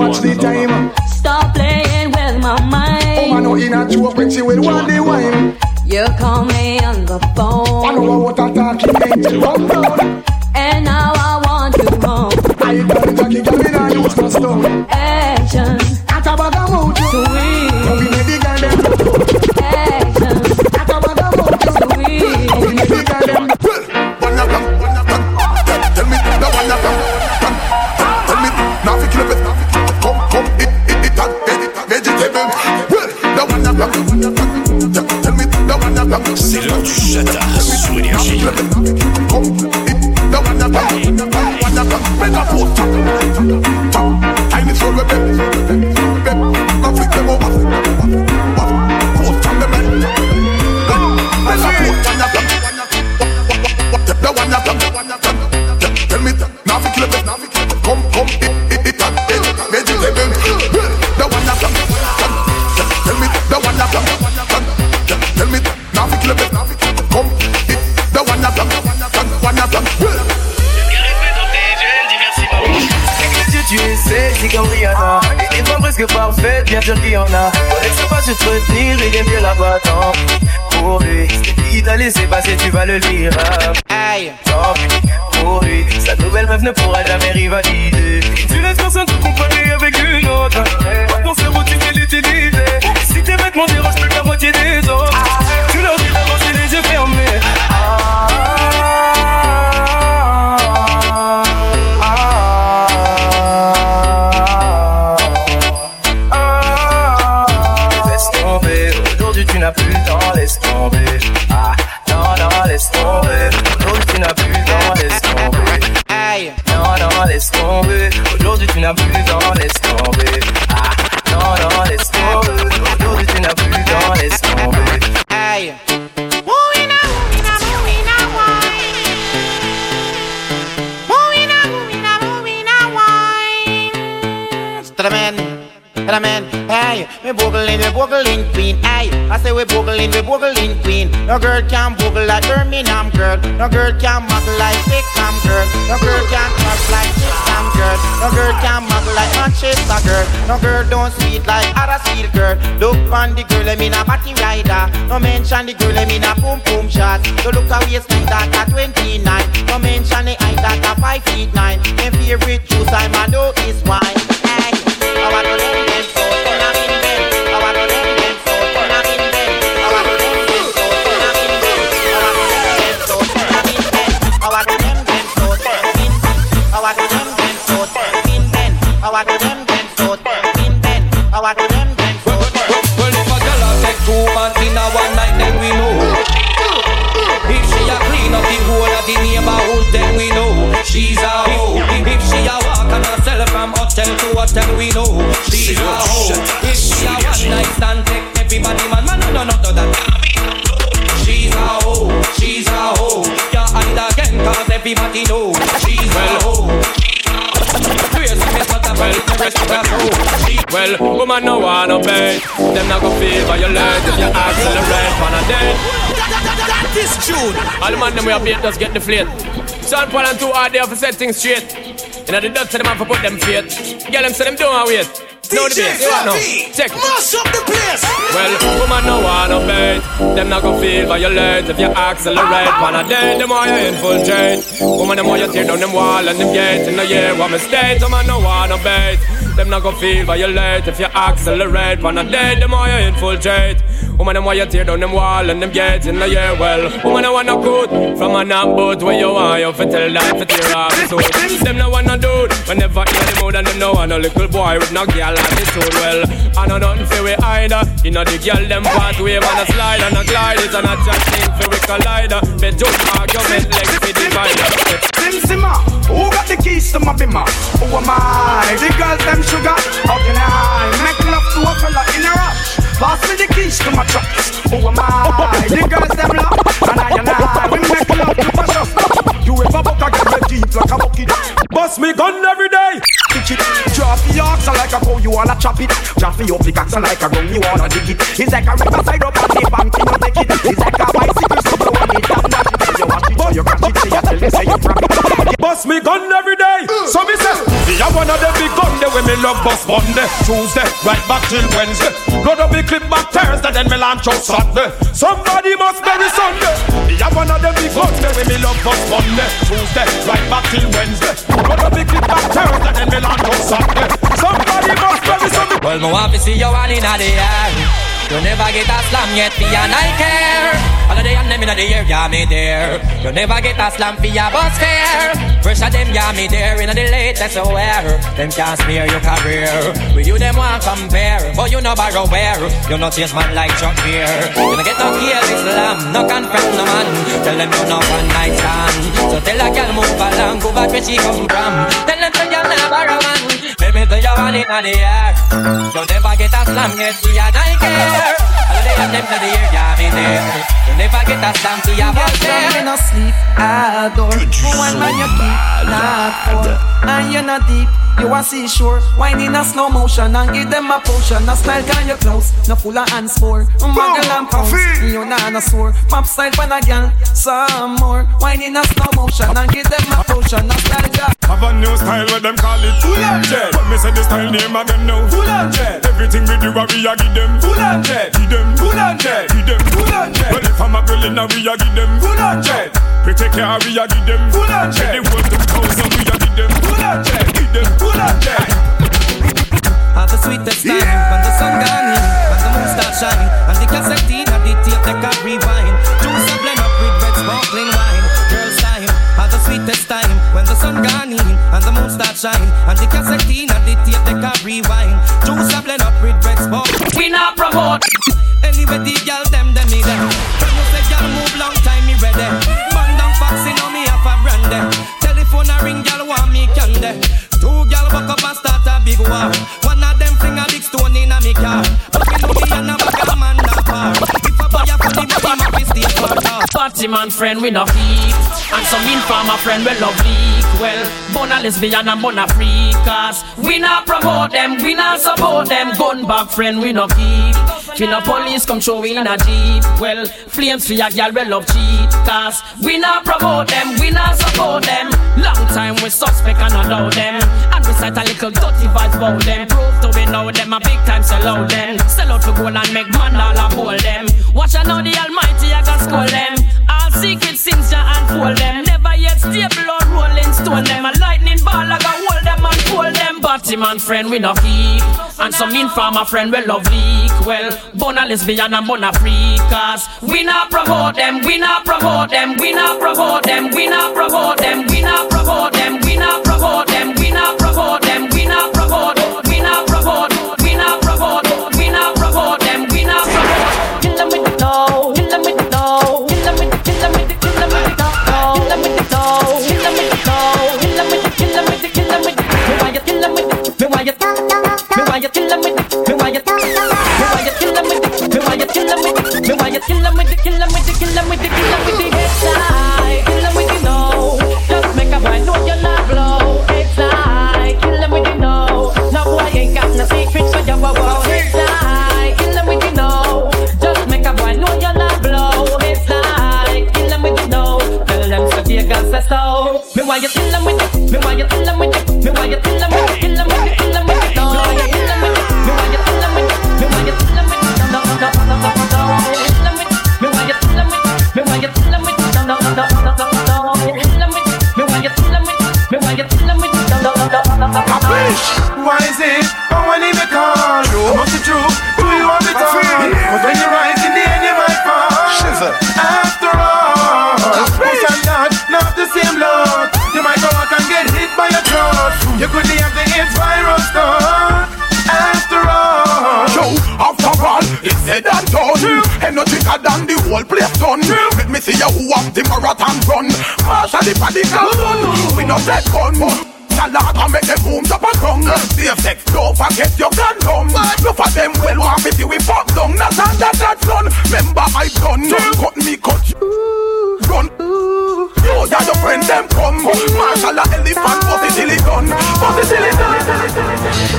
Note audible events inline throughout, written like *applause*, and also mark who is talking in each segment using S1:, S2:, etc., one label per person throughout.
S1: watch the time.
S2: Stop playing with my mind.
S1: Oh, man, no, in a joke, but she will want the wine.
S2: You call me on the phone.
S1: I know what I'm talking,
S2: about. you?
S1: to the
S3: man, to the
S4: men. Hey, we boogling, we boogling queen. Hey, I say we boogling, we boogling queen. No girl can boogle like Birmingham girl. No girl can muggle like Wickham girl. No girl can touch like Wickham girl. No girl can muggle like Manchester girl. No girl don't sweet like other girl. Look on the girl, I mean a batty rider. No mention the girl, I mean a boom boom shot. No look how waistline that a 29. No mention the height that a 5 feet 9. My favorite juice I'm a know is wine. Hey. I want to Tell to
S5: what tell we know. She's a hoe. If she a one night stand, take everybody man, man, no, no, no, no, that. She's a hoe. She's a hoe. Yeah, and again, cause everybody know. She's a hoe.
S6: Well, woman no wanna pay Them not gon' feel by your legs If you accelerate on a date That is true. All the man them we have beat just get the flate Sean Paul and two are there for set things straight and I did that to them and for put them feet. Girl, them say them don't wait. No the bass, you know. Check.
S7: Mash up the place.
S6: Well, woman no wanna bait. Them not gonna feel violate if you accelerate. When I dead, them while you infiltrate. Woman them while you tear down them wall and them gate. In the year, what mistake? Woman no wanna bait. Them not gonna feel violate If you accelerate One a day, the more you infiltrate Woman, them why you tear down them wall and them gates in the year well. Woman, I wanna good from a knock boat where you are, you fi tell that fi tear off the soul. Them no wanna do dude, whenever hear the mood and them no want a little boy with no girl attitude. Well, I know nothing fi we either. You know the girl them wave and a slide and a glide. It's a not just thing fi we collide. But just argument like fi divide.
S8: Sim Simma, who got the keys to my bimmer? Who am I? The girls them sugar. How can I make love to a fella in a rush? Pass me the keys to my truck. Who am I? The girls them love, and I and I we make love to precious. You ever a girl deep like a bucket? Bust me gun every day. Pitch it, drop the oxen like a cow, you wanna chop it. Drop the up the oxen like a gun, you wanna dig it. It's like a riverside up on the bank, you know take it. It's like a bicycle, so you want it and dash it. You watch it, you crash it, say you tell me, say you it. Bust me gun every day. So me say, me have one of them big gun there when me love bust Monday, Tuesday, right back till Wednesday. Load up me clip back Thursday, then me launch out Saturday. Somebody must bury Sunday. Me have one of them big gun there when me love bust Monday, Tuesday, right back till Wednesday. Load up me clip back Thursday, then me launch out Saturday. Somebody must bury Sunday.
S5: Well, me want to see you all in the air. You never get a slam yet, for and I care. The and them in the air, yeah, me there. You never get a slam for your bus fare. Of them, yeah, me there. In the latest wear. Them can't smear your career. With you, them want compare. But you know borrow where. You not chase man like Chuck Beer. You don't get no kill Islam, no confront no man. Tell them you no one night stand. So tell a girl move along, go back where she come from. Tell them to you never borrow man. Let me tell you one in the air. You never get a slam yet, for and I care. All of the and them to the air, yeah, me there. You never get a slam for your bus
S9: You
S5: fare.
S9: no sleep, adore One man you keep, not for And you're not deep, you a seashore. Wine in a slow motion and give them a potion. A style can you close, no full of hands for. Muggle and pounce, you not a sore. Pop style for a girl, some more. Wine in a slow motion and give them a potion. A style can
S8: Have a new style where them call it. Full on jet. When me say the style name of them know Full on jet. Everything we do we a give them. Full on jet. Give them. Full on jet. Give them. Full on jet. Well if I'm a girl in a we a give them. Full on jet. Pretty care we a give them. Full on jet The world them thousand we a give them Full on jet Give them Full on jet
S9: Have the sweetest time when the sun gone in and the moon start shine and the cassette in and the tape they can rewind. Juice a blend up with red sparkling wine. Girls time, have the sweetest time when the sun gone in and the moon start shine and the cassette in and the tape they can rewind. Juice a blend up with red sparkling. We not promote. Anyway, the girl them them me them. Buck up and start a big war. One of them fling a big stone in a me car. But me know me and a bag a man far. If a buy a funny, me him a fi stay.
S10: Party man friend we no feet And some informer friend we love leak Well, bona lesbian and bona freakers We not promote them, we not support them Gun back friend we no keep Fi no police come show in a jeep. Well, flames for your girl we love cheat Cause we not promote them, we not support them. Long time we suspect and allow them. And we cite a little dirty vibes about them. Prove to we know them a big time sell out them. Sell out for gold and make man all a hold them. Watch out now the almighty I got scold them. All secret sins ya unfold them. Never yet stable or rolling stone them. A lightning ball I got hold them and fold them. Batty man friend we no keep. And some informer friend we love Well, bona lesbian and bona freakers We not promote them, we not promote them We not promote them, we not promote them We not promote them, we not promote them We not promote them, we not promote them, Me why you me why you Me why you kill with me kill them with the, kill with the, kill with the, kill with the Why is it? I want to Must be true. Do you it when you rise in the end, you might fall. After all, and not the same get hit by a truck. You couldn't have the AIDS virus done. After all, after all, it's
S3: said and done. Than the Let me see you who the marathon run. Partially for the gun. We no take gun. Salad and make them boom up a tongue Safe sex, don't forget your condom. No for them well want to we fuck down. Not on that that's done Remember I done. Not Cut me cut you and your friend them come. Marshall a elephant, gun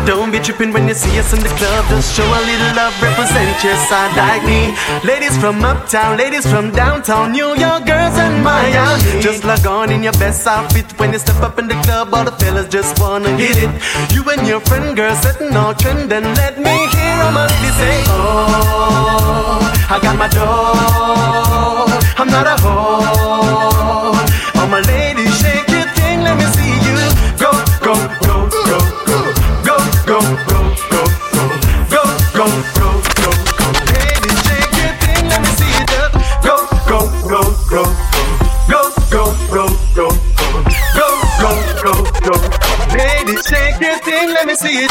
S11: Don't be tripping when you see us in the club. Just show a little love, represent your side like me. Ladies from uptown, ladies from downtown New York girls and Miami Just log on in your best outfit When you step up in the club. All the fellas just wanna hit it. You and your friend girl setting all trend And let me hear all my say Oh, I got my dough. I'm not a hoe see you.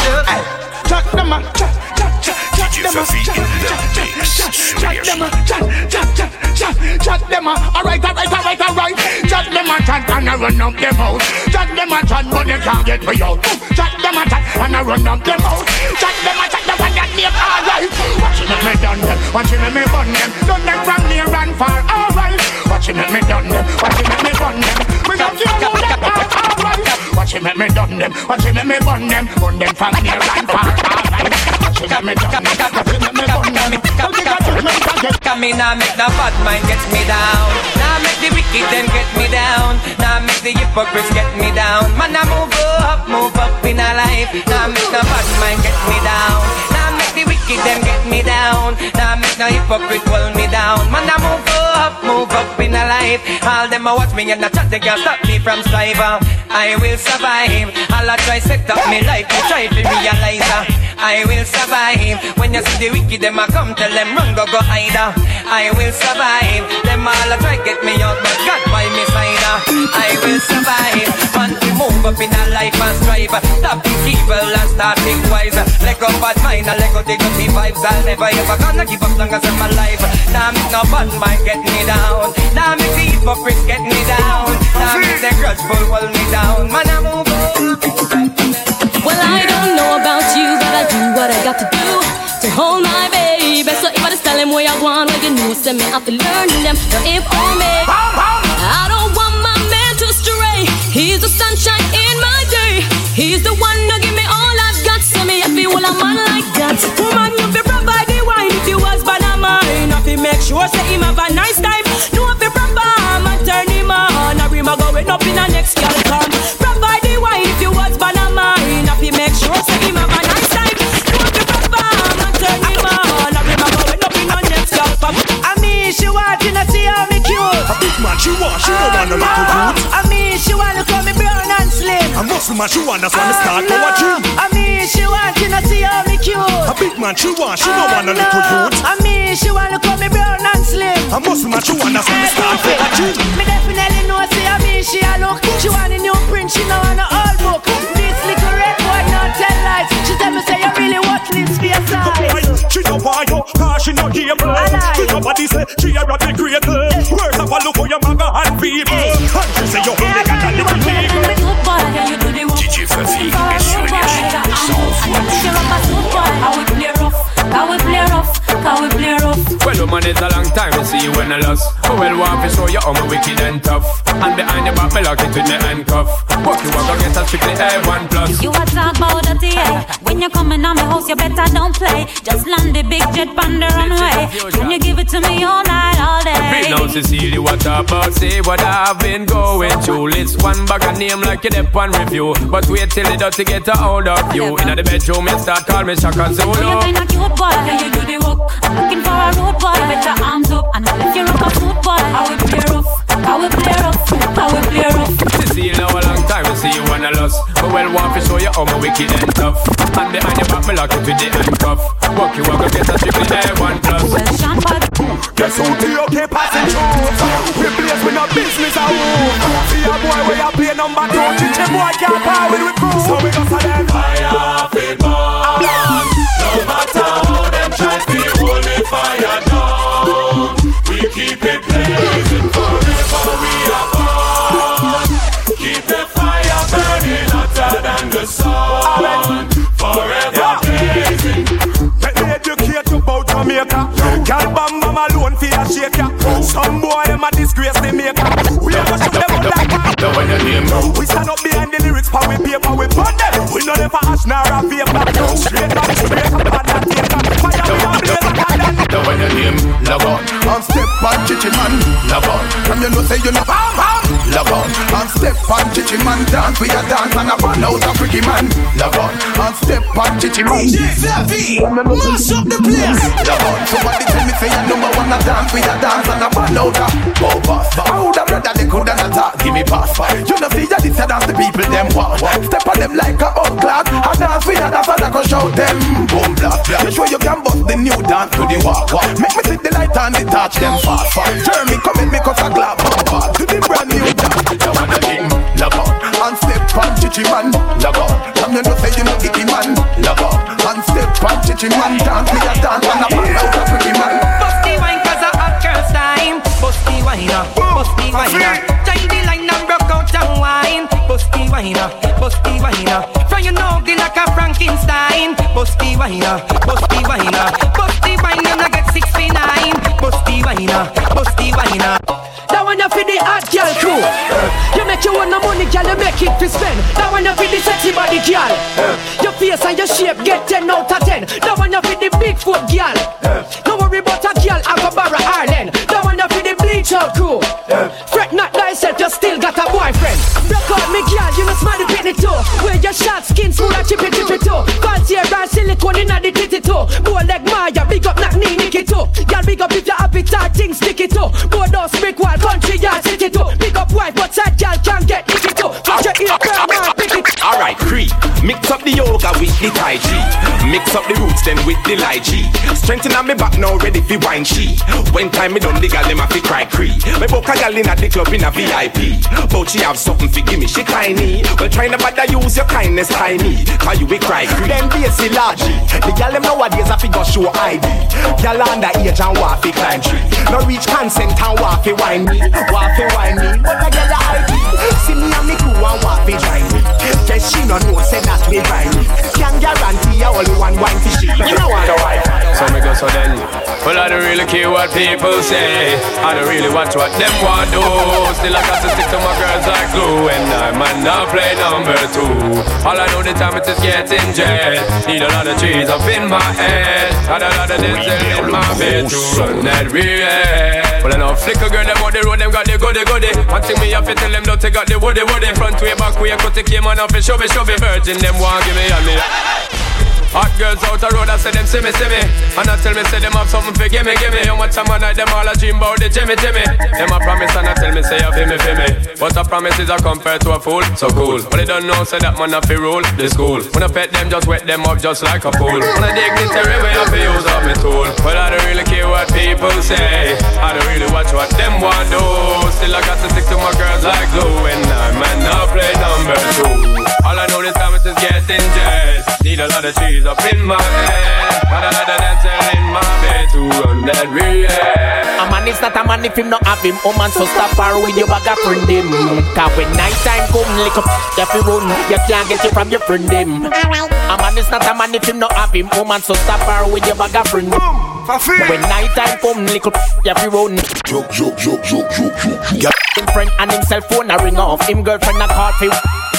S12: Jack them up, jack, jack, jack, jack them up, jack, jack, jack, jack them up, jack, jack, jack, jack, jack them up. Alright, alright, alright, alright. Jack them a chat and I run up them out. Jack them a chat, but they can't get me out. Jack them a chat and I run up them out. Jack them a chat, the one that name alright. Watching me done them, watching me bun them, done them from near and far. Alright, watching me done them, watching me bun them. We don't care they are. Me done them, watching me bun them, bun them from near and far. Alright, watching me done them, watching me bun them.
S5: Come in, now make the bad mind get me down. Now make the wicked them get me down. Now make the hypocrites get me down. Man, I move up, move up in a life. Now make the bad mind get me down. The wicked them get me down. Now make the hypocrite hold me down. Man, I move up, move up in a life. All them a watch me and a chat, they can't stop me from strive. I will survive. All I try set up me life, me try to realize. I will survive. When you see the wicked, them a come tell them run go go hide. I will survive. Them all a try get me out, but God by me side. I will survive. Man, we move up in a life and strive. Stop think evil and start think wise. Let go bad mind and let go the dirty vibes. I'll never ever gonna give up long as I'm alive. Now make no bad mind get me down. Now make the hypocrites get me down. Now make the grudgeful hold me down. Man, I move
S13: Well, I don't know about you, but I do what I got to do to hold my baby. So if I just tell him where I want, well, you know, send me have to learn them. Now, if on me, I don't want He's the sunshine in my day. He's the one to give me all I've got. So me happy when I'm man like that. Woman, you be provide the wine if you was bad of mine. If make sure say him have a nice time. No, perform turn him on. Or him a going up in a next girl come. Provide the wine if you was bad of mine. If make sure say him have a nice time. No, perform turn him on. Or him a going up in a next girl come.
S12: I mean, she wanting to see me cute.
S7: A big man she want, she don't want no ah, little youth. Ah, ah.
S12: I mean, she wanna call me brown and slim.
S7: A muscle man she want, that's why me start go a gym.
S12: I mean, she wanting to see how me cute.
S7: A big man she want, she don't want no little youth.
S12: I mean, she wanna call me brown and slim.
S7: A muscle man she want, that's why me start go a gym.
S12: Me definitely know, see, I mean, she a look. She want a new print, she know want a old book. This red boy not tell lies. She tell me say you really want lips for your size.
S7: She don't want you, cause she not able. She nobody say she a rap the greatest. Words of a look for your manga and people. And she say you only got a little people.
S14: DJ Fafi est sur Énergie, ça
S6: Well, woman, it's a long time to see you when I lost. But well, want to show you how my wicked and tough. And behind your back, me lock it with me handcuff. But you are gonna get a strictly A1 plus.
S15: You a talk about dirty, yeah. When you're coming on my house, you better don't play. Just land the big jet on the runway. Can you give it to me all night, all day?
S6: Now, Cecilia, what about? Say what I've been going through. List one bag of name like you dep on review. But wait till it does to get a hold of you. In the bedroom, you start call me Shaka
S15: You
S6: Zulu.
S15: kinda cute boy, can you do the work? I'm looking for a road boy, your arms up and if you rock a foot boy, I will play rough, I will play rough, I will play rough.
S6: Cecilia, now a long time to see you when I lost. But well, want to show you how my wicked and tough. And behind your back, me lock it with the handcuff. Walk you, I go get a strictly A1 plus.
S7: Guess who the okay passing through? We place with no business a move. See a boy where you play number two. Chichi boy can't power with we crew. So we go for them. Fire, fit, ah. No matter how them try to hold me fire. later.
S16: Girl bam bam alone for a shake ya. Some boy them a disgrace they make maker. We a go shoot them up like
S17: that.
S16: We stand up behind the lyrics, pa we paper, we burn them. We no for ash nor a paper. Straight up, straight
S17: name log on.
S3: And step on chichi man.
S17: Log on.
S3: From you know say you know bam bam
S17: Log on.
S3: And step on chichi man Dance we a dance and a burn out a freaky man.
S17: Log on.
S3: And step on chichi man.
S18: DJ Fluffy, mash up the place.
S3: Log on. Somebody tell me say you number one a dance we a dance and a burn out a Oh pass How Give me pass You know see ya this a dance the people them want. Step on them like a old clock A dance we a dance and a go shout them. Boom blast You sure you can bust the new dance to the walk Make me see the light and the touch them fast fast. Jeremy come in me cause a glove To the brand new dance.
S17: Now your name log on
S3: And step on chichi man
S17: Log on
S3: Come you know say you know icky man
S17: Log on
S3: And step on chichi man Dance me a dance and a burn out a freaky man.
S5: Bust the wine cause a hot girl's time. Bust the wine uh, up, bust the wine uh. up Bust the wine up, bust the wine up From your nugget like a Frankenstein Bust the wine up, bust the wine up Bust the wine you no get 69 Bust the wine up, bust the wine
S19: That one you for the hot girl crew. You make your own money, girl, you make it to spend. That one you for the sexy body girl. Your face and your shape get 10 out of 10. That one you for the big foot girl. Don't worry about a girl, I go borrow Ireland. Out crew. Fret not thyself, you still got a boyfriend. Rock out me girl, you know smile the pitney too. Wear your short skin, smooth and chippy chippy too. Fancy hair and silicone inna the titty too. Boy like Maya, big up knock knee Nicky too. Girl, big up if your appetite things sticky too. Boy don't speak wild, country yard city too. Big up wife, but side girl can't get
S20: Mix up the yoga with the Tai Chi. Mix up the roots then with the Chi. Strengthen on me back now, ready for wine she. When time me done, the gal them a fi cry cree. Me book a gal in at the club in a VIP. But she have something fi give me, she tiny. Well, try to bother use your kindness, tiny. Cause you be cry cree.
S16: Them basic largy The gal them nowadays a figure show ID Gal under age and want fi climb tree No reach consent and fi wine me fi wine me But I get the ID See me and me crew and want fi she no know say that we rhyme. Can guarantee you only one wine fi she You know what the wife.
S6: So me go so then Well I don't really care what people say. I don't really watch what them want do. Still I got to stick to my girls like glue. And I might not play number two. All I know the time it is getting jet. Need a lot of cheese up in my head. Got a lot of diesel in my bed oh, To run that real Well I know flicker girl them on the road Them got the goody goody. One thing me have to tell them Don't they got the woody woody. Front way back way Cut the came on off and show me show me Virgin them want give me a me Hot girls out the road, I say them see me, see me. And I tell me, say them have something for gimme, gimme. How much time I night, them all a dream about the Jimmy, Jimmy. Them a promise and I tell me, say feel me, feel me. But a promise is a compared to a fool, so cool. But they don't know, say that man a fi rule, the school. When I pet them, just wet them up just like a pool When I dignitary way, I fi use up me tool. But I don't really care what people say. I don't really watch what them want do. Still I got to stick to my girls like glue. And I might not play number two. All I know this time is just getting jet Need a lot of cheese up in my head But a lot of dancing in my bed To run that real
S21: A man is not a man if him not have him. Oh man, so stop her with your bag of friend him. Cause when night time come, lick up, you fi run. You can't get it from your friend him. A man is not a man if him not have him. Oh man, so stop her with your bag of friend him. When night time come, lick up, you fi run.
S3: Joke, joke, joke, joke, joke, joke, joke
S21: Him friend and him cell phone a ring off. Him girlfriend a call fi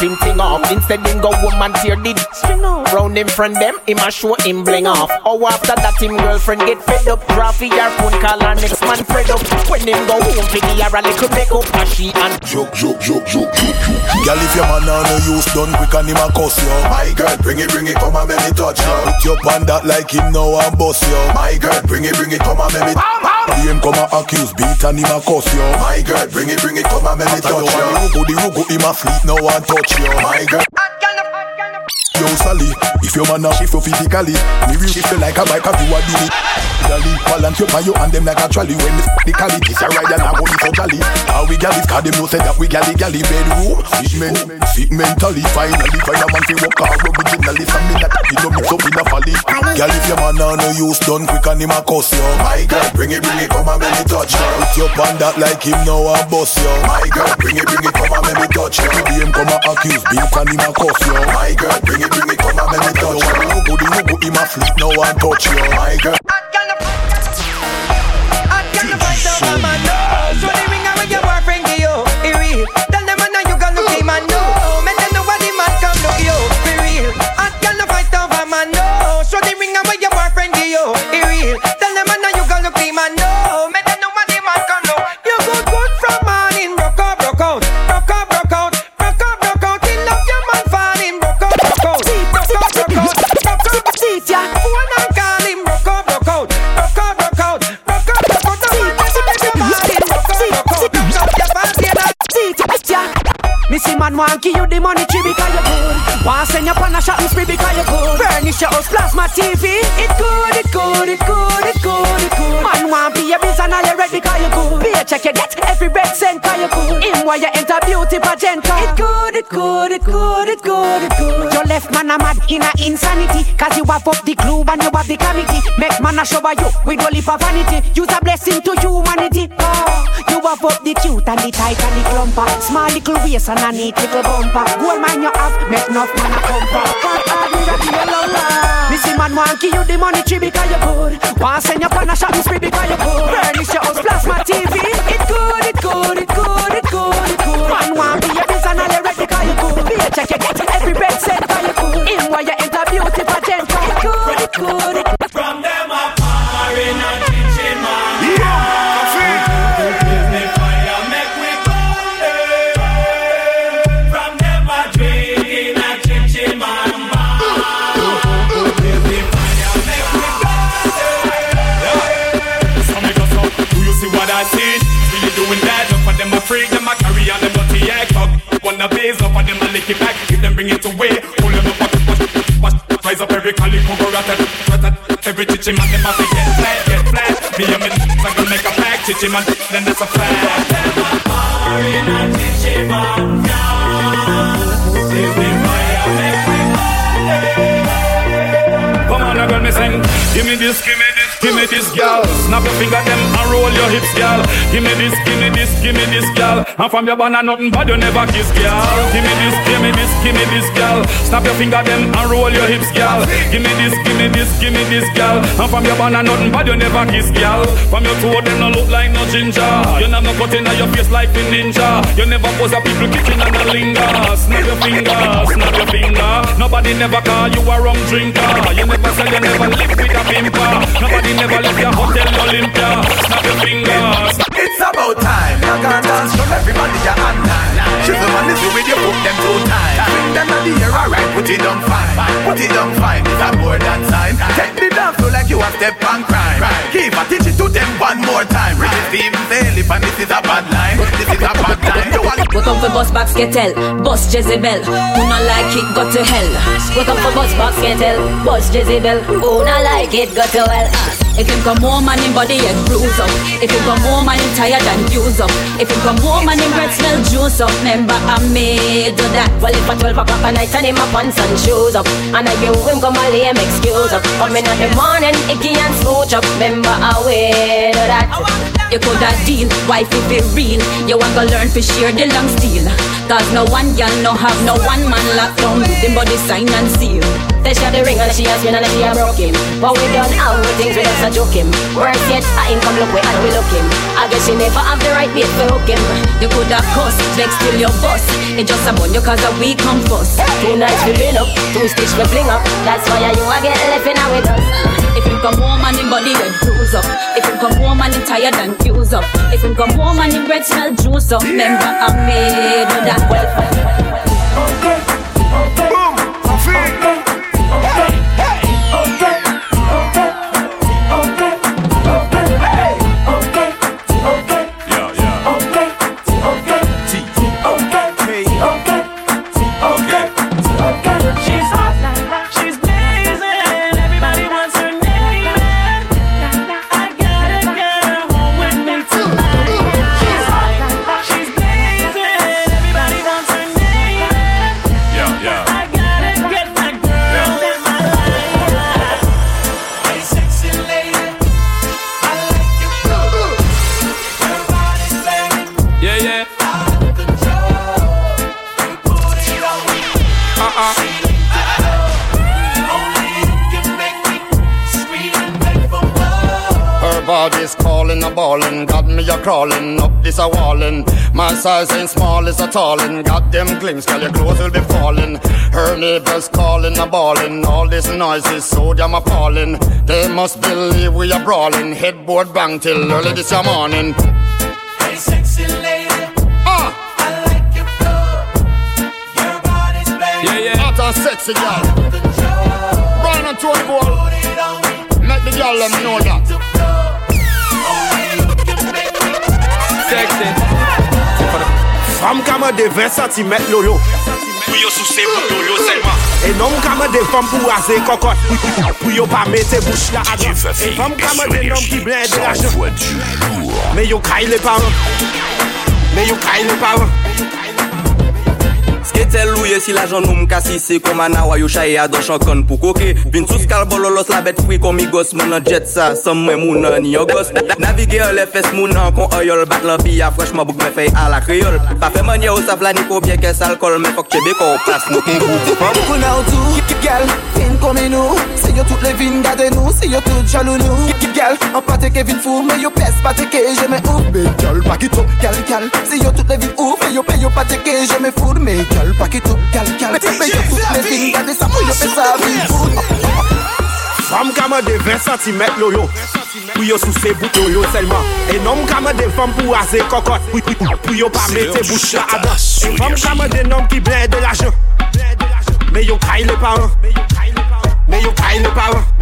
S21: him thing off. Instead him go woman tear did string off. Round him friend them, him a show him bling off. Oh after that him girlfriend get fed up. Drop fi her phone call her next man fed up. When him go home fi give her a little make up. And she and
S3: Joke, joke, joke, joke, joke, joke Girl, if your man on no use done quick and him a cuss you My girl, bring it, bring it, come and make me touch you Put your pan that like him now and bust you My girl, bring it, bring it, come and make me him come and accuse, beat and him a cuss you My girl, bring it, bring it, come and make me touch you The rugu, the rugu, him a sleep now and touch you. My girl Yo Sally, if your man a shift you physically Me will shift you like a bike, have you a dilly? Gally, balance your pan and them like a trolley. When me the cali, this a ride and I go so jolly. How we galley, cause them know say that we galley, galley Bedroom, fit men, fit mentally Finally find a man fi walk out originally Some me that you know mix up in a folly Girl, if your man a no use done quick and him a cuss you My girl, bring it, bring it, come and make me touch you Put your pan that like him now and bust you My girl, bring it, bring it, come and make me touch you him come and accuse, beat and him a cuss you My girl, bring it, bring it, give me come and me touch you. No good, no good, flip, no one touch you, my girl.
S14: The hot girl, my nose. When he ring
S5: your boyfriend, give you he real.
S19: Man want give you the money tree because you good. Want send you on a shopping spree because you good. Furnish your house, plasma TV. It good, it good, it good, it good, it good. Man want be a biz and all you ready because you good. Be a check you get every red cent because you good. In while you enter beauty pageant. It good, it good, it good, it good, it good. Your left man a mad in a insanity. Cause you have up the glue and you have the committee. Make man a show by you with only for vanity. Use a blessing to humanity. Oh, have up the cute and the tight and the clumper. Small little waist and a neat little bumper. Gold man you have, make enough man a come for. Missy man want give you the money tree because you good. Want send you on a shopping spree because you good. Furnish your house, plasma TV. It good, it good, it good, it good, it good. Man want be a biz and all ready because you good. Be a check you get every red cent because you good. In while you enter beauty pageant. It good, it good, it good.
S8: Freak, them a carry on them dirty act up. Wanna base up for them a lick it back, if them bring it away, pull them up, watch, watch, watch, rise up every collie, cover rat rat every chichi man, them a say get flat, get flat. Me and me, I gonna make a pack, chichi man, then that's a fact.
S22: Fire in a kitchen man. Give me fire, make we burn.
S8: Come on, girl, me sing. Give me this, give me this, give me this, girl. Snap your finger them and roll your hips, girl. Give me this, give me this, give me this, girl. And from your banana nothing bad, you never kiss, girl. Give me this, give me this, give me this, girl. Snap your finger them and roll your hips, girl. Give me this, give me this, give me this, girl. And from your banana nothing bad, you never kiss, girl. From your toe them no look like no ginger. You never no cut in your face like a ninja. You never pose a people kicking and a linger. Snap your finger, snap your finger. Nobody never call you a rum drinker. You never say you never live with a pimper. Nobody never left your hotel Olympia. Snap your fingers.
S3: It's about time. I can't dance from everybody your hand nine. She's the one is with you put them two times. Bring them on the air, alright, put it on fine. Put it on fine, it's a more than sign. Take the dance floor like you have step on crime. Keep a teach it to them one more time. Really Steven Sale, if and this is a bad line. This is a bad line. You want
S23: Welcome for Boss Box Kettle, Boss Jezebel. Who not like it, go to hell. Welcome for Boss Box Kettle, Boss Jezebel. Who not like it, go to hell. Ah. If come home and him body head bruise up. If come home and him tired and used up. If him come home and him breath smell juice up. Remember I made do that. Well if at 12 o'clock at night and him a pants and shoes up. And I give him come and lay him excuse up. Come in at the morning, icky and smooch up. Remember I made do that. You coulda deal, wife if it real. You want to learn to share the long steel. Cause no one girl no have no one man locked down. Him body sign and seal. Then she have the ring and she has spin and she a broken But we done all the things we a joke him. Worse yet, I ain't come look where and we look him. I guess she never have the right bait for hook him. You coulda cuss, vex till your bust It just a bun you cause a we come first Two nights we been up, two stitch we fling up. That's why you a get left in with us If you come home and him body get bruise up. If you come home and him tired and fuse up. If you come home and him bread smell juice up. Remember I made that. well
S24: a ballin', got me a crawling up this a wallin'. My size ain't small, it's a tallin'. Got them glimpse, girl, your clothes will be falling. Her neighbors calling, a ballin'. All this noise is so damn appalling. They must believe we are brawling. Headboard bang till early this morning.
S22: Hey, sexy lady,
S24: Ah,
S22: I like you good. Your body's banging,
S8: Yeah, yeah.
S24: hot and sexy, girl.
S22: out of control.
S24: Brian and Tony Ball,
S22: Put it on me
S24: make the girl them know that.
S8: texting.
S16: Femme kama de 20 cm lolo.
S7: Pou yo sou se bouton yo selman.
S16: E nom kama de fom pou aze kokot. Pou yo pa mette bouch la adan E fom kama de nom ki blen de la jen Me yo kay le paran Me yo kay le paran
S25: Etel louye si la jan nou mkasi se Koman awa yo chaye a do chankon pou koke. Vin sou skal bololos la bet fwi komi gos Moun an jet sa, sam mwen moun an yo gos. Navige an le fes moun an kon oyol Bat lan piya freshman bouk me fey a la kriol Pa fe manye ou sa flani ko byen kes alkol Men fok chebe ko plas nou ken gouti Moun
S26: an ou tou, gal, fin komi e nou. Se yo tout le vin gade nou, se yo tout jalou nou. Big gal, an pate ke vin fou Me yo pes pate ke jeme ouf. Me gal pakito, gal gal. Se yo tout le vin ouf Me yo pe yo pate ke jeme four. Me gal pakito, gal gal. Me yo tout le vin gade sa pou yo pe sa vin four
S16: Femme qui de 20 cm yo yo. Pou yo sous ses bouts yo yo seulement. Et non qui de femme pour aser cocotte. Pou yo pas mettre bouche là dedans Femme qui de homme qui blinde de l'argent. Mais yo caille les parents. Mais yo caille les parents.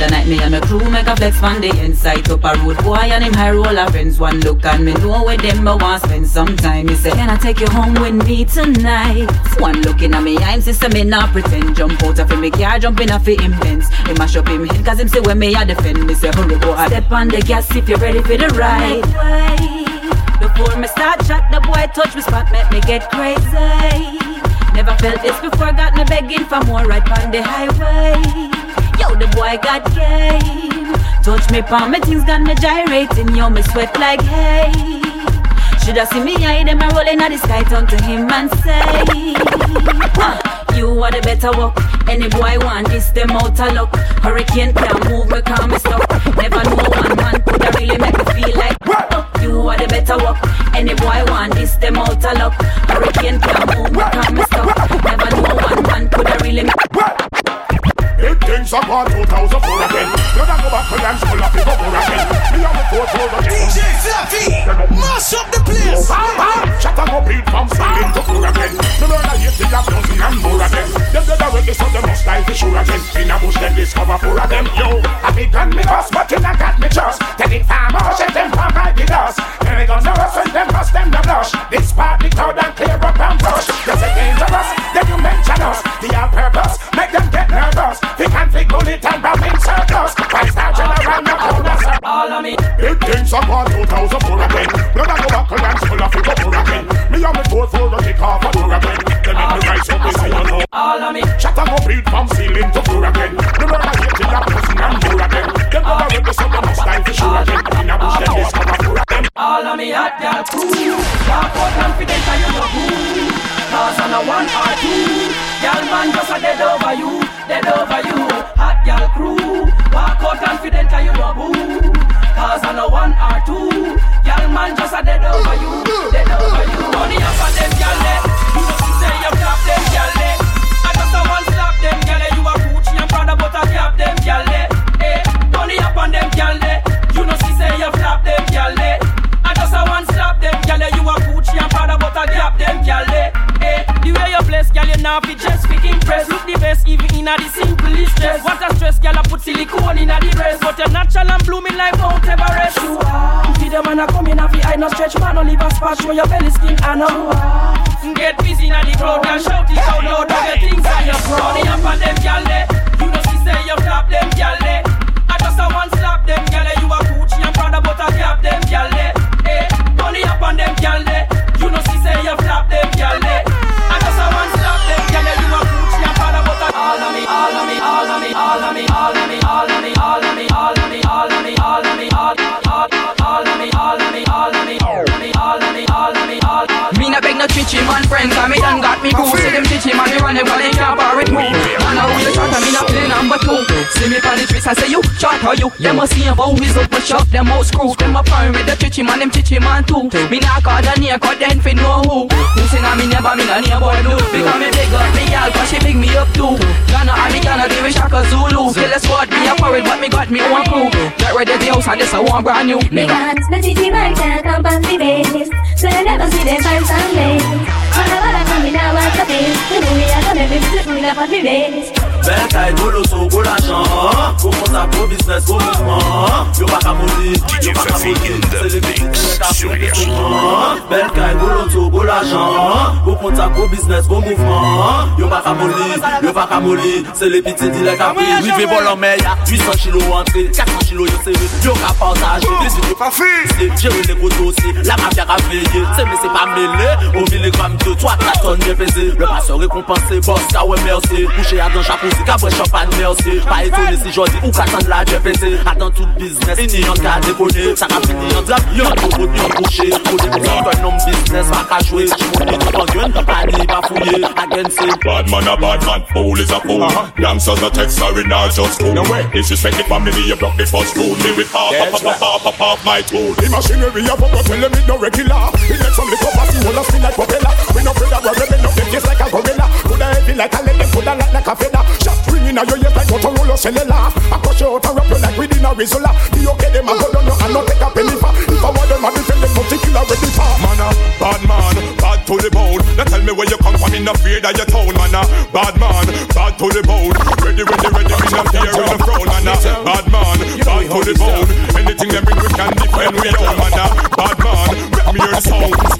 S10: other night, me and my crew make a flex from the inside up a road boy and him high roller friends. One look and me know with them, but want spend some time. He say, Can I take you home with me tonight? One looking at me, I'm sister, me not pretend. Jump out of him, me car, jump in a fi him Benz. He mash up him head, cause him say when me a defend. Me say, hurry boy, step on the gas if you're ready for the ride. Before me start chat, the boy touch me spot, make me get crazy. Never felt this before, got me begging for more right on the highway. Yo, the boy got game. Touch me palm, me things got me gyrating. Yo, me sweat like hay. Shoulda see me eye them a rolling at the sky, turn to him and say, huh, You are the better walk. Any boy want this, them out of luck. Hurricane can't move, we can't me stuck. Never know one man coulda really make me feel like. uh, You are the better walk. Any boy want this, them out of luck. Hurricane can't move, we can't me stuck. Never know one man coulda really make.
S27: Things are gone 2004 again. Blood and go back to dance full of people more again. Me and the four four again.
S28: DJ Flappy, mash up the place.
S27: Bam bam, shut up no beat from ceiling to floor again. The learn a hit till a dozen and more again. Them dead already so they must die for sure again. In a bush them discover four of them. Yo, I be gun me boss, but in a got me trust. Tell it
S10: 哎呦！wash away your belly skin, I know.
S29: Not beg no chichi man friends, and me done got me cool. See them chichi man, me run while they can't bar it move. Man, I who you shot, and me not play number two. See me on the streets, I say you shot or you. Them a see about who's up a shop, them out screw. Them a fine with the chichi man, them chichi man too. Me not call the near, cause then fi know who. Who sing a me never, me not near boy blue. Because me big up me gal, cause she big me up too. Ghana, and me Ghana, give me Shaka Zulu. Kill a squad, me a
S30: worried, but me got me own crew. Get ready the house and this a one brand new.
S31: Me got the city man can't come on the basis So you never see them some basis Wanna in now what's the face The movie I come every flip me up on the basis
S32: Bel kay golo so go l'ajan Go kontak, go business, go mouvement Yo pa ka mouni, yo pa ka Se le business ka fè mouvement Bel kay golo so go l'ajan Go kontak, go business, go mouvement Yo pa ka yo pa ka Se le piti di le vol an meya, 800 kilo antre 400 kilo yo seve, yo ka partage Desi yo pa fi, jere le koto se La mafia ka veye, se me se pa mele Au milligramme de 3-4 tonnes bien pesé Le passeur récompensé, boss ka ouais merci Couché à dans chapeau si ka bre champagne merci Pas étonné si jodi ou ka tan la bien pesé A dans tout business, ini yon ka déconné Ça ka fini yon drap, yon tout route, yon couché Kode pou yon kon nom business, pa ka joué Jimouni tout en gun, pa ni pa fouillé Again say
S29: Bad man a bad man, fool is a fool. Uh-huh. Youngsters no text, sorry, not just cool. Disrespect the family, you block the first rule. Me with half, half, half, half, half, half my tool.
S8: The machinery of up, tell them it no regular. He let some liquor pass, you wanna spin like propeller. We no afraid of a rebel, them just like a gorilla. Coulda heavy like a lead, them coulda light like a feather. Shot ringing out your ears like Motorola cellular. I crush you out and you like within a Rizzola. The okay them a go down, and not take a penny for. If I want them, I defend them, particular ready for.
S29: Man a bad man, bad to the bone. Now tell me where you come from, in the fear that you town. Man a bad man, bad to the bone. Ready, ready, ready, me no fear in the throne. Man a bad man, bad to the bone. Anything bring, we can defend we own. Man a bad man, let me hear the sounds.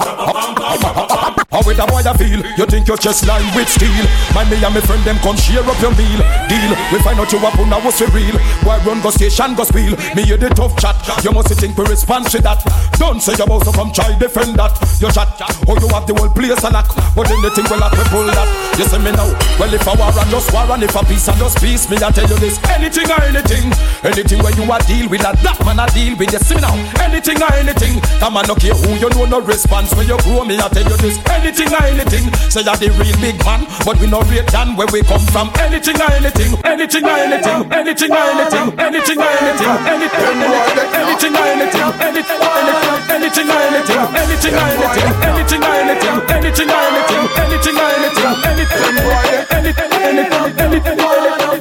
S8: A boy I feel? You think your chest line with steel? My me and my friend them come share up your meal. Deal. We find out you up on what's real. Boy run go station go spiel. Me hear the tough chat. You must think we respond to that. Don't say you about to come try defend that. You chat. Oh you have the whole place a lock. But then the thing will have to pull that. You see me now. Well if I war and just war and if a peace and just peace, me I tell you this. Anything or anything. Anything where you a deal with that. That man a deal with. You see me now. Anything or anything. That man no care who you know no response when you grow me. I tell you this. Anything or anything. Say you're the real big man, but we no rate than where we come from. Anything or anything. Anything or anything. Anything or anything. Anything or anything. Anything anything or anything. Anything or anything. Anything or anything. Anything or anything. Anything or anything. Anything or anything. Anything or anything. Anything anything anything anything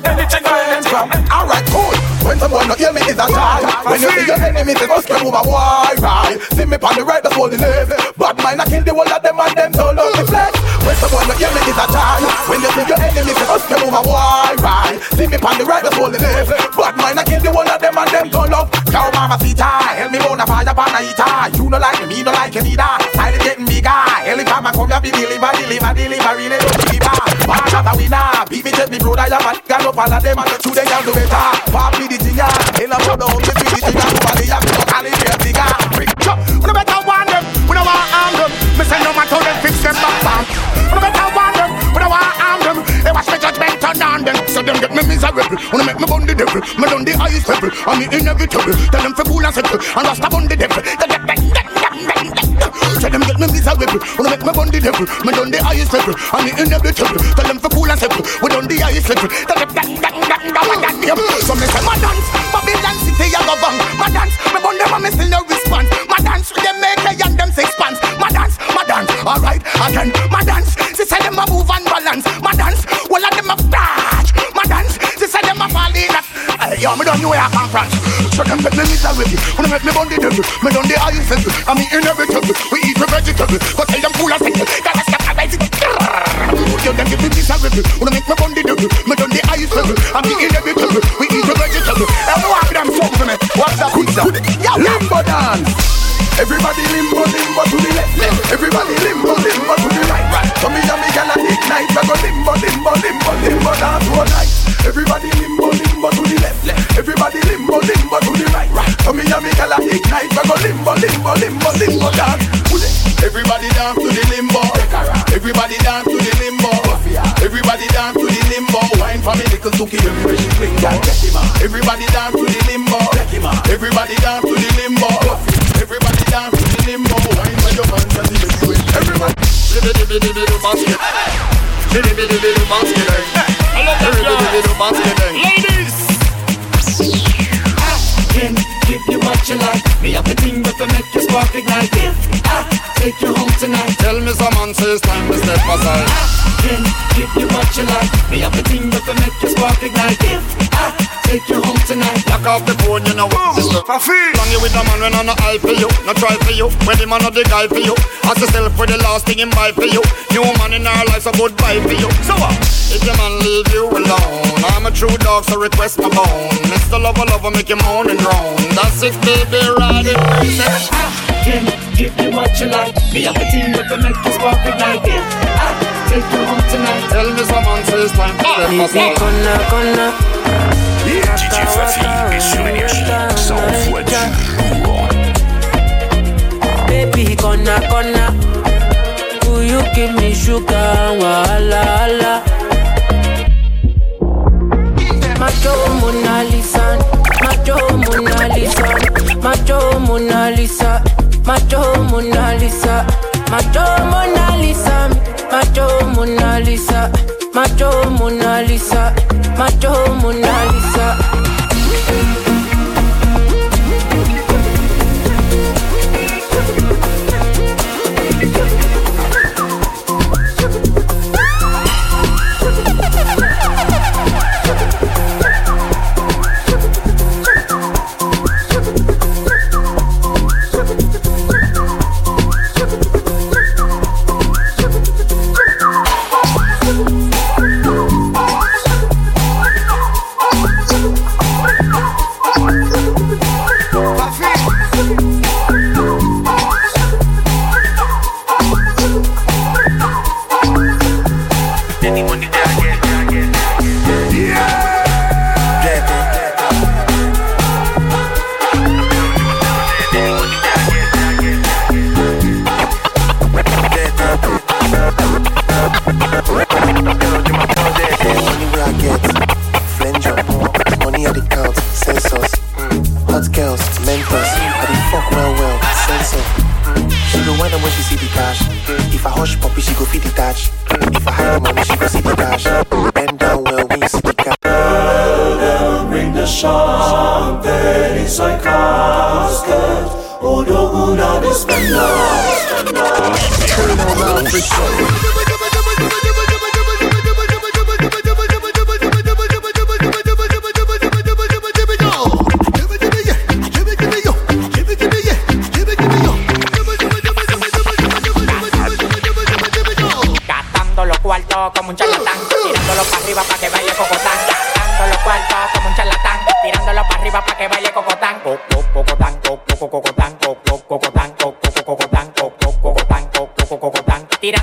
S8: anything or anything.
S3: Alright, cool. When someone not hear me is a child. When you see your enemy, they must come over why right See me on the right, that's all the left Bad mind, I kill the whole of them and them so love the flesh. When someone not hear me is a child. When you see your enemy, they must come over why right See me on the right, that's all the left Bad mind, I kill the whole of them and them so love. Cow mama sita, help me wanna fire pan a eater You no like me, me no like you neither. Style is getting bigger. Every time I come here, be deliver, deliver, deliver Really don't deliver Part of the winner. Beat me, take me, brother, I'm a nigga. No all of them, shoot them down to better. Pop me the thing, yeah In a show down, the thing Nobody have to chop, we no better want them We no want arm them Me say no matter them fix them back We no better want them We no want arm them They watch me judgment on them So them get me miserable Wanna make me bun the devil Me done the highest level And me inevitable Tell them for cool and settle And rasta bun the devil get bang, bang, bang, bang, bang Say them get me miserable Wanna make me bun the devil. Me done the highest level. And me inevitable Tell them for cool and settle We done the highest level. Tell them bang, bang, bang, bang, bang, bang So me say my dance Babylon city I go bang. My dance Me bun them and me still no response. My dance with them make and them six pants. My dance, my dance Alright, again Hey, yo, me don't know where I come from. So them get me miserable Wanna make me bun the devil Me done the highest level And me inevitable We eat the vegetable. But tell them cool and settle Gotta stop a basic Yo, them get me miserable Wanna make me bun the devil Me done the highest level And me inevitable We eat the vegetable. Everyone have them me. What's that? Pizza? Limbo dance. Everybody limbo, limbo to the left, left. Everybody limbo, limbo to the right, right. So me and me gyal a ignite, we go limbo, limbo, limbo, limbo dance all night. Everybody So me and me gyal a ignite, we go limbo, limbo, limbo, limbo dance. Everybody dance to the limbo. Everybody dance to the limbo. Everybody dance to the limbo. Wine for me little Tuki, everybody fling Everybody dance to the limbo. Everybody dance to the limbo. Everybody dance to the limbo. Wine for your hands and the everywhere. Everybody. Dibby dibby dibby do basket. Dibby dibby dibby do basket.
S33: Eh? I what you like. Me have the thing that will make you spark ignite. If I take you home tonight,
S24: Tell me some man says time to step aside.
S33: I can give you what you like. Me have the thing that will make you spark ignite. If I take you home tonight.
S24: off the phone, you know what, sister. Long you with a man when I'm not eye for you, not try for you. When the man not the guy for you. Ask yourself for the last thing him buy for you. New man in our life, so goodbye for you. So what? If your man leave you alone, I'm a true dog, so request my bone. Mr. Lover, lover, make you moan and groan. That's it, baby, ride it, princess.
S34: Kim, give me what you like. Be have a team with the make you spark ignite it. Ah, take you home tonight.
S24: Tell me some answer, it's time for them.
S35: Baby, conna, conna.
S14: DJ Fafi est sur Énergie, 100 fois du lourd.
S35: Baby, gonna, gonna. Will you give me sugar? Wala, wala. Macho Mona Lisa, Macho Mona Lisa, Macho Mona Lisa, Macho Mona Lisa, Macho Mona Lisa, Macho Mona Lisa, Macho Mona Lisa, Macho Mona Lisa.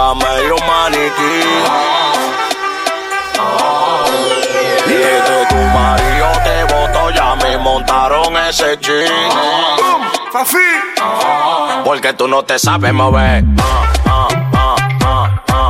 S36: camello maniquí. Que tu marido te votó, ya me montaron ese jean. Porque tú no te sabes mover. Ah, ah, ah,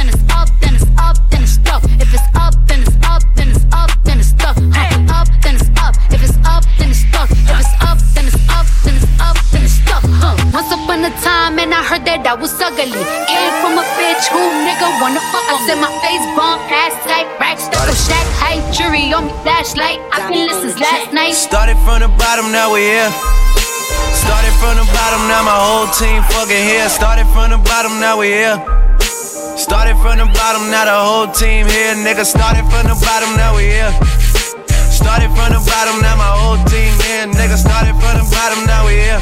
S37: upon time, and I heard that I was ugly. Came from a bitch who nigga wanna fuck. I said my face bump, ass tight, rack stuck a shack height, jury on me, flashlight. I've been listening last night.
S38: Started from the bottom, now we here. Started from the bottom, now my whole team fucking here. Started from the bottom, now we here. Started from the bottom, now the whole team here. Nigga, started from the bottom, now we here. Started from the bottom, now my whole team here. Nigga, started from the bottom, now we here.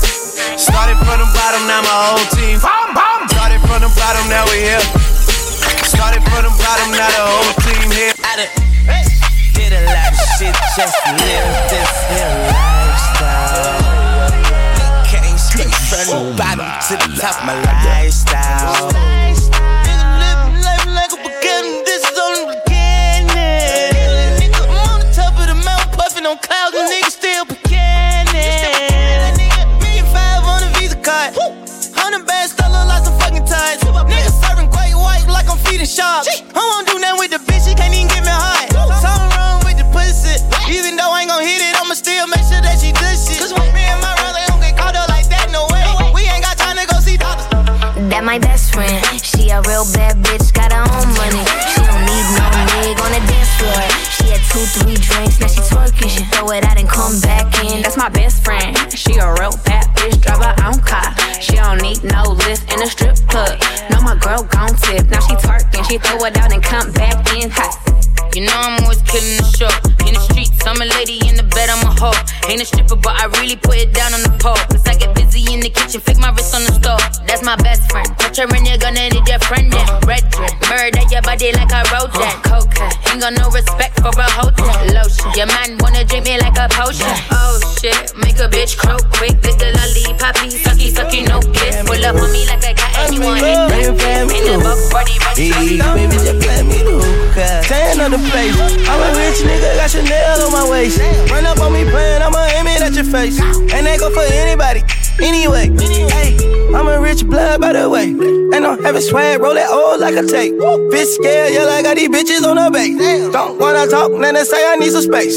S38: Started from the bottom, now my whole team. Started from the bottom, now we here. Started from the bottom, now the whole team here. I done did a lot of shit just to live this here lifestyle. Came straight from the bottom to the top my lifestyle. Living life like a beginning, this is only the beginning. I'm on the top of the mountain, puffing on clouds,
S37: Now she twerking, she throw it out and come back in
S39: hot.
S40: You know I'm always killing the show. In the streets, I'm a lady in the bed, I'm a hoe. Ain't a stripper, but I really put it down on the pole. Cause I get busy in the kitchen, flick my wrist on the stove. That's my best friend. Touch her and you're gonna need your friend then. Red drip, murder your body like a rodent. Cocaine, ain't got no respect for a hotel. Lotion, your man wanna drink me like a potion. Oh shit, make a bitch croak quick. Lick the lollipoppy, sucky, sucky, no kiss. Pull up on me like I got anyone hit. In the book, party,
S38: baby, just play me hookah. Tan on the face. I'm a rich nigga, got Chanel on my waist. Run up on me playing, I'ma aim it at your face. And they go for anybody, anyway. I'm a rich blood, by the way. And I'm having swag, roll that old like a tape. Bitch scared, yeah, like I got these bitches on the base. Don't wanna talk, then they say I need some space.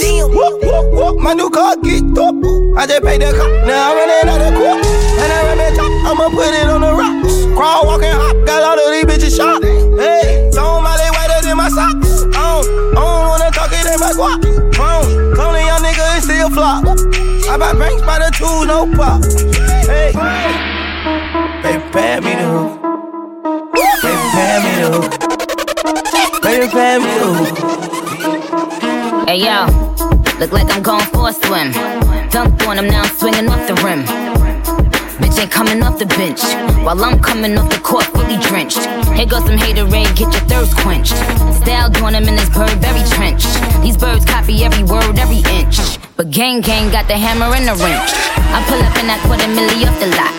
S38: My new car get up. I just paid the car, now I'm running out of court. And I run that top, I'ma put it on the rocks. Crawl, walk, and hop, got all of these bitches shot. Hey, somebody whiter than my socks. I don't, I don't wanna talk it in my guap. It still flop. I buy banks by the two, no pop. Hey, baby, pay me. Baby, me. Baby, pay me.
S37: Hey yo, look like I'm going for a swim. Dunked on him, now I'm swinging off the rim. Bitch ain't coming off the bench while I'm coming off the court fully drenched. Here goes some haterade, get your thirst quenched. Style doing him in this bird, very trench. These birds copy every word, every inch. But gang gang got the hammer and the wrench. I pull up in that quarter milli off the lot.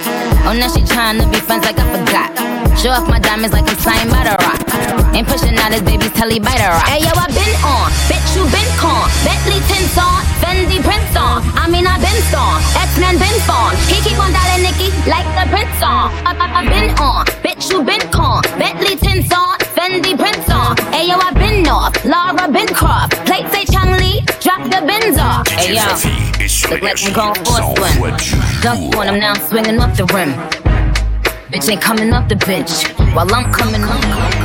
S37: Oh, now she tryna be friends like I forgot. Show off my diamonds like I'm signed by the rock. Ain't pushing out his baby's telly by the rock. Hey yo, I been on, bitch you been Kong. Bentley tints on, Fendi prints on. I mean I been on, X-Men been on. He keep on dialing Nicki like the prince on. I, I, I been on, bitch you been Kong. Bentley tints on, Fendi prints on. Ayo, I been off. Laura Bincroft. Plate say Chun-Li. Drop the Benz off. Hey, yo. Look like I'm going for a swim. Dunk on him now, I'm swinging off the rim. Bitch ain't coming off the bench while I'm coming up.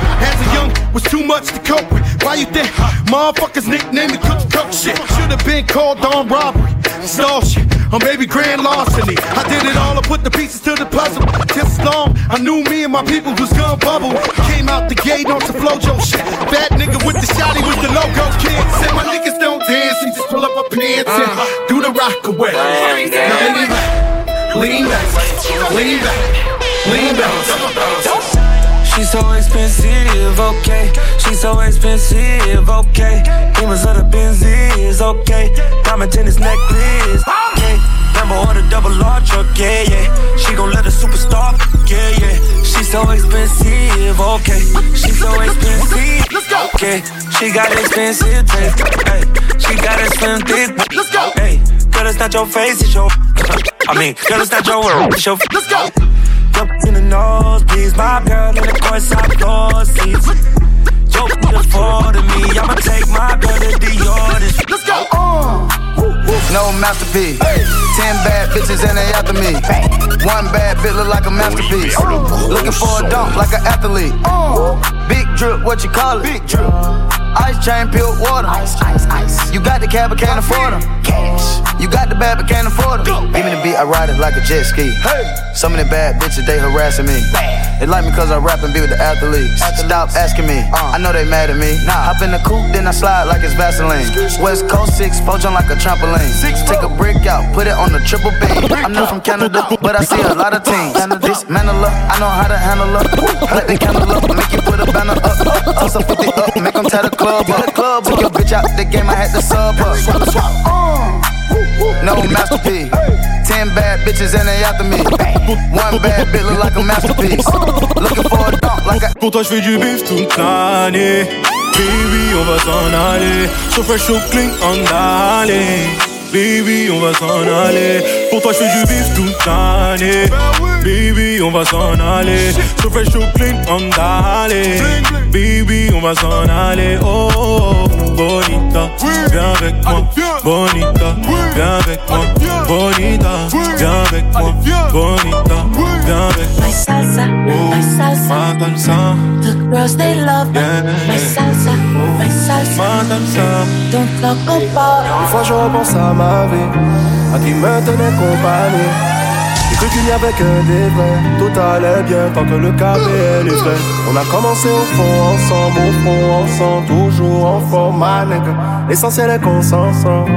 S41: As a young, was too much to cope with. Why you think motherfuckers nicknamed me Cook Cook shit? Should've been called on robbery, stall shit, or maybe grand larceny. I did it all, I put the pieces to the puzzle. Just long, I knew me and my people was gonna bubble. Came out the gate on some flojo shit. Bad nigga with the shotty with the logo kid. Said my niggas don't dance, he just pull up our pants and
S42: Uh-huh.
S41: do the rock away. Now lean back, lean back, lean back, lean back.
S42: She's so expensive, okay. She's so expensive, okay. Demons of the Benzies, okay. Diamond tennis necklace, okay. Number on the double R truck, yeah, yeah. She gon' let a superstar, yeah, yeah. She's so expensive, okay. She's so expensive, okay. She got expensive taste, hey. She got a slim thick, let's go, hey. Girl, it's not your face, it's your. *laughs* I mean, girl, it's not your world, it's your. Let's go. Jump in the nose, please. my girl in the courtside floor seats. Yo, afford to me, I'ma take my girl to the Let's go. Uh.
S43: No masterpiece. Ten bad bitches and they after me. One bad bitch look like a masterpiece. Looking for a dunk like an athlete. Uh. Big drip, what you call it? Big drip. Ice chain, pure water. Ice, ice, ice. You got the cab, but can't afford them. Cash. You got the bad, but can't afford them. Give me the beat, I ride it like a jet ski. Some of the bad bitches, they harassing me. They like me cause I rap and be with the athletes. Stop asking me, uh. I know they mad at me. Hop in the coupe, then I slide like it's Vaseline. West Coast 6, four jump like a trampoline. Six, Take a brick out, put it on the triple B. I'm not from Canada, but I see a lot of teams. Dismantle her, I know how to handle her. Let the candle up, make you a banner up. Toss a 50 up, make them tie the club up. Club Took your bitch out the game, I had to sub up. No masterpiece. Ten bad bitches and they after me. One bad bitch look like a masterpiece. Looking for a dunk like a.
S42: Pour toi, je fais du toute l'année. Baby, on va s'en aller. So fresh, so clean, on. Baby, on va s'en aller. Pour toi, je fais du bif toute l'année. Baby, on va s'en aller. So fresh, so clean, on aller. Baby, on va s'en aller. Oh, oh, oh, bonita, viens avec moi. Bonita, viens avec moi. Bonita, viens avec moi. Bonita, viens avec.
S13: My salsa, my salsa.
S42: Ma salsa,
S13: The girls they love
S42: yeah.
S13: my salsa, my salsa.
S42: Ma salsa.
S13: Don't talk about
S44: Des fois je repense à ma vie, à qui me tenait compagnie. J'ai cru qu'il n'y avait que des vrais, tout allait bien tant que le cap est livré. On a commencé au fond ensemble, au fond ensemble, toujours en forme, nigga. L'essentiel est qu'on s'en sort,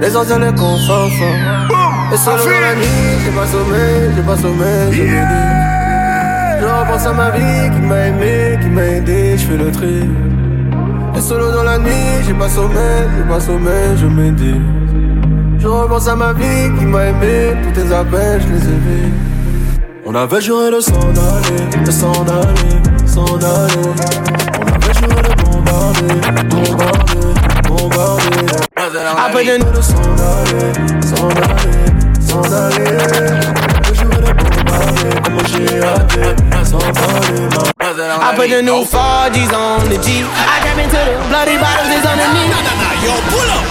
S44: l'essentiel est qu'on s'en sort. Et seul dans la nuit, j'ai pas sommeil, j'ai pas sommeil, je me dis. Je repense à ma vie qui m'a aimé, qui m'a aidé, je fais le tri. Et solo dans la nuit, j'ai pas sommeil, j'ai pas sommeil, je me dis. Je repense à ma vie qui m'a aimé, tous tes appels, je les ai vus. On avait juré de s'en aller, de s'en aller, s'en aller. On avait juré de bombarder, bombarder, bombarder. Après de nous de s'en aller, s'en aller, s'en aller. On avait juré de comme j'ai hâté, s'en aller.
S21: I put the new 4G's on the G. I grab into the bloody bottles is underneath. Nah, nah, nah, yo, pull up.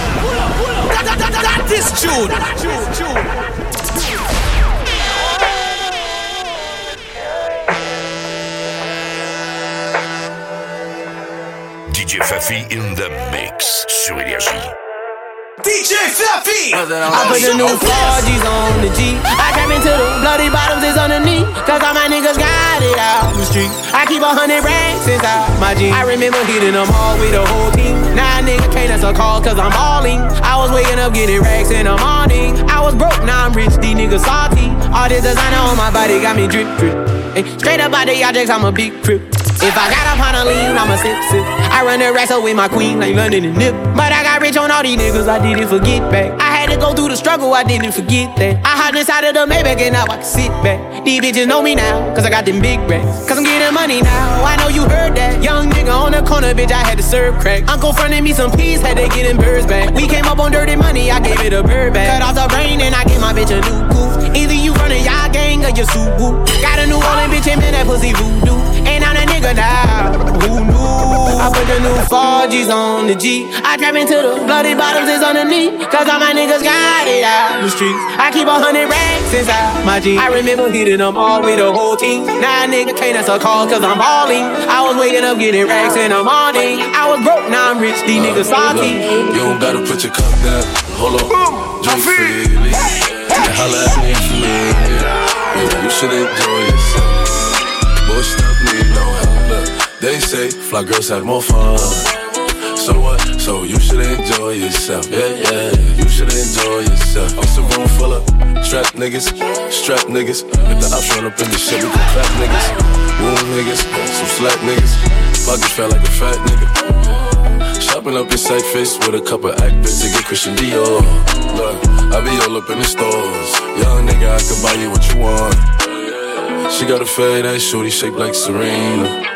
S21: That, that, that, that, this tune.
S14: DJ Fafi in the mix sur Énergie.
S21: DJ Fluffy. I put the new 4G's on the G. I grab into the bloody bottoms is underneath. Cause all my niggas got it out the street. I keep a hundred racks inside my jeans. I remember hitting them all with the whole team. Now a nigga can't answer calls cause I'm balling. I was waking up getting racks in the morning. I was broke, now I'm rich, these niggas salty. All this designer on my body got me drip, drip. Hey, straight up out the objects, I'm a big crip. If I got up on a lean, I'm a sip, sip. I run the up with my queen, like London and Nip. But I got rich on all these niggas, I didn't forget back. I had to go through the struggle, I didn't forget that. I hopped inside of the Maybach and now I can sit back. These bitches know me now, cause I got them big racks. Cause I'm getting money now, I know you heard that. Young nigga on the corner, bitch, I had to serve crack. Uncle fronted me some peas, had to get them birds back. We came up on dirty money, I gave it a bird back. Cut off the rain and I gave my bitch a new coupe. Either you running y'all gang or you Subaru. Got a New Orleans bitch and man, that pussy voodoo. And I'm that nigga now, who? I put the new 4G's on the G. I trap into the bloody bottoms is underneath. Cause all my niggas got it out the streets. I keep a hundred racks inside my jeans. I remember hitting them all with the whole team. Now a nigga can't answer calls cause I'm balling. I was waking up getting racks in the morning. I was broke, now I'm rich, these niggas salty.
S45: You don't gotta put your cup down. Hold on, drink freely. And holla at me if you need me. Yeah, you should enjoy yourself. Boy, stop me, no help. Look, they say fly girls have more fun. So what? So you should enjoy yourself. Yeah, yeah, you should enjoy yourself. It's a room full of trap niggas, strap niggas. If the ops run up in the shit, we can clap niggas. Wound niggas, some slack niggas. Pockets felt like a fat nigga. Shopping up in sight face with a couple actors to get Christian Dior. Look, I be all up in the stores. Young nigga, I can buy you what you want. She got a fade ass shorty shaped like Serena.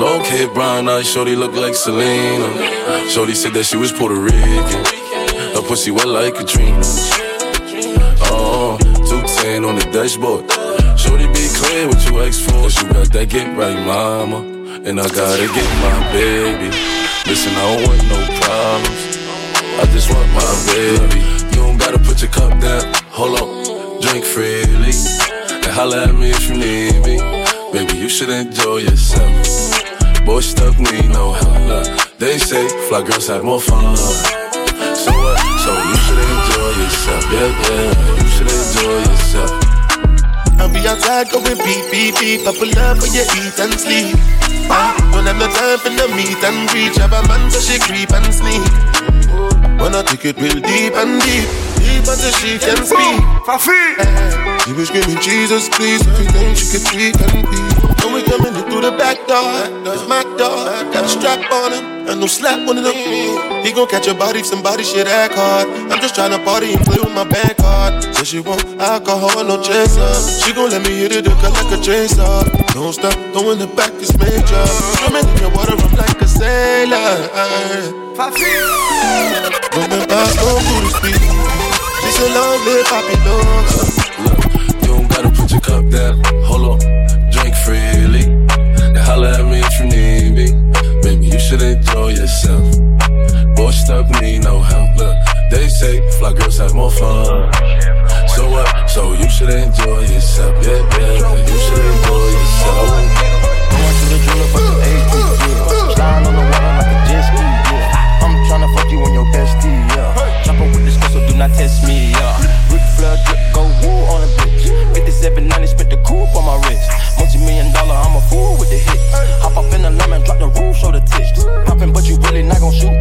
S45: Long hair, brown eyes, shorty look like Selena. Shorty said that she was Puerto Rican. Her pussy wet like Katrina. Oh, 210 on the dashboard. Shorty be clear what you ask for. You got that get right, mama. And I gotta get my baby. Listen, I don't want no problems. I just want my baby. You don't gotta put your cup down. Hold up, drink freely. And holla at me if you need me. Baby, you should enjoy yourself. Boy, stuff need no help. They say fly girls have more fun. So what? So you should enjoy yourself. Yeah, yeah, you should enjoy yourself.
S46: I'll be outside going beep, beep, beep. I pull up for you eat and sleep. Uh, don't have no time for the meet and reach. Have a man so she creep and sneak. Wanna take it real deep and deep. Deep until she can speak. Fafi. She was screaming, Jesus, please. Everything she could tweak and be. When we coming in through the back door, it's my door. Got a strap on him, and no slap on him. He gon' catch a body if somebody shit act hard. I'm just tryna party and play with my bank card. Said she want alcohol, no chaser. She gon' let me hit it, hook like a chaser. Don't stop, throwing it back is major. Swimming in your water, I'm like a sailor. Going past no booty speed. She's a long live poppy dog
S45: put your cup down. Hold up, drink freely. Now holler at me if you need me. Baby, you should enjoy yourself. Boy, stuck need no help. Look, they say fly girls have more fun. So what? So you should enjoy yourself. Yeah, yeah, you should enjoy yourself.
S47: Going to the jeweler for some AP, yeah. Slide on the water like a jet ski. I'm tryna fuck you and your bestie, yeah. Chopper with this so do not test me, yeah. Ric Flair, drip, go woo on the 790, spit the coupe on my wrist. Multi million dollar, I'm a fool with the hit. Hop up in the lemon, drop the roof, show the tits. Poppin', but you really not gon' shoot.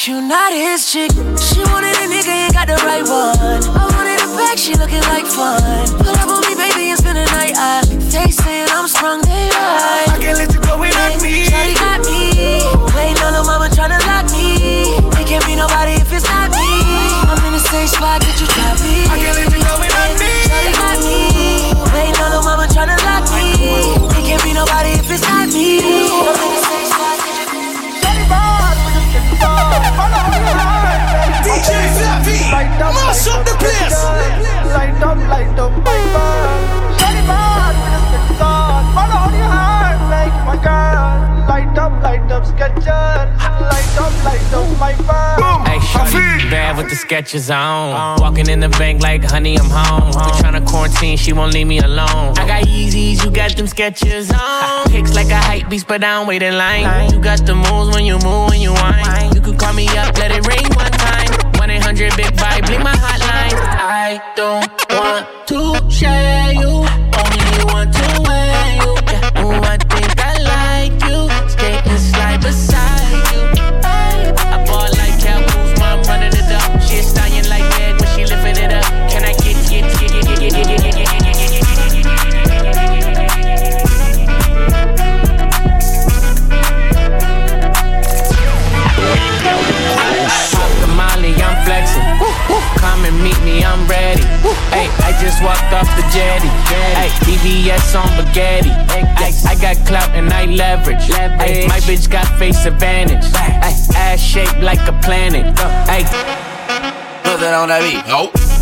S35: That not his chick.
S48: Light up, light up my.
S21: Hey, shorty, bad with the Skechers on. Walking in the bank like, honey, I'm home. We tryna quarantine, she won't leave me alone. I got Yeezys, you got them Skechers on. Pics like a hype beast, but I don't wait in line. You got the moves when you move, when you whine. You could call me up, let it ring one time. 1 800 Big Vibe, blink my hotline. I don't want to share you, Hey, I just walked off the jetty. Hey, BBS on spaghetti. Ay, I got clout and I leverage. Ay, my bitch got face advantage. Ay, ass shaped like a planet. Ay,
S36: Put that on that beat. Nope.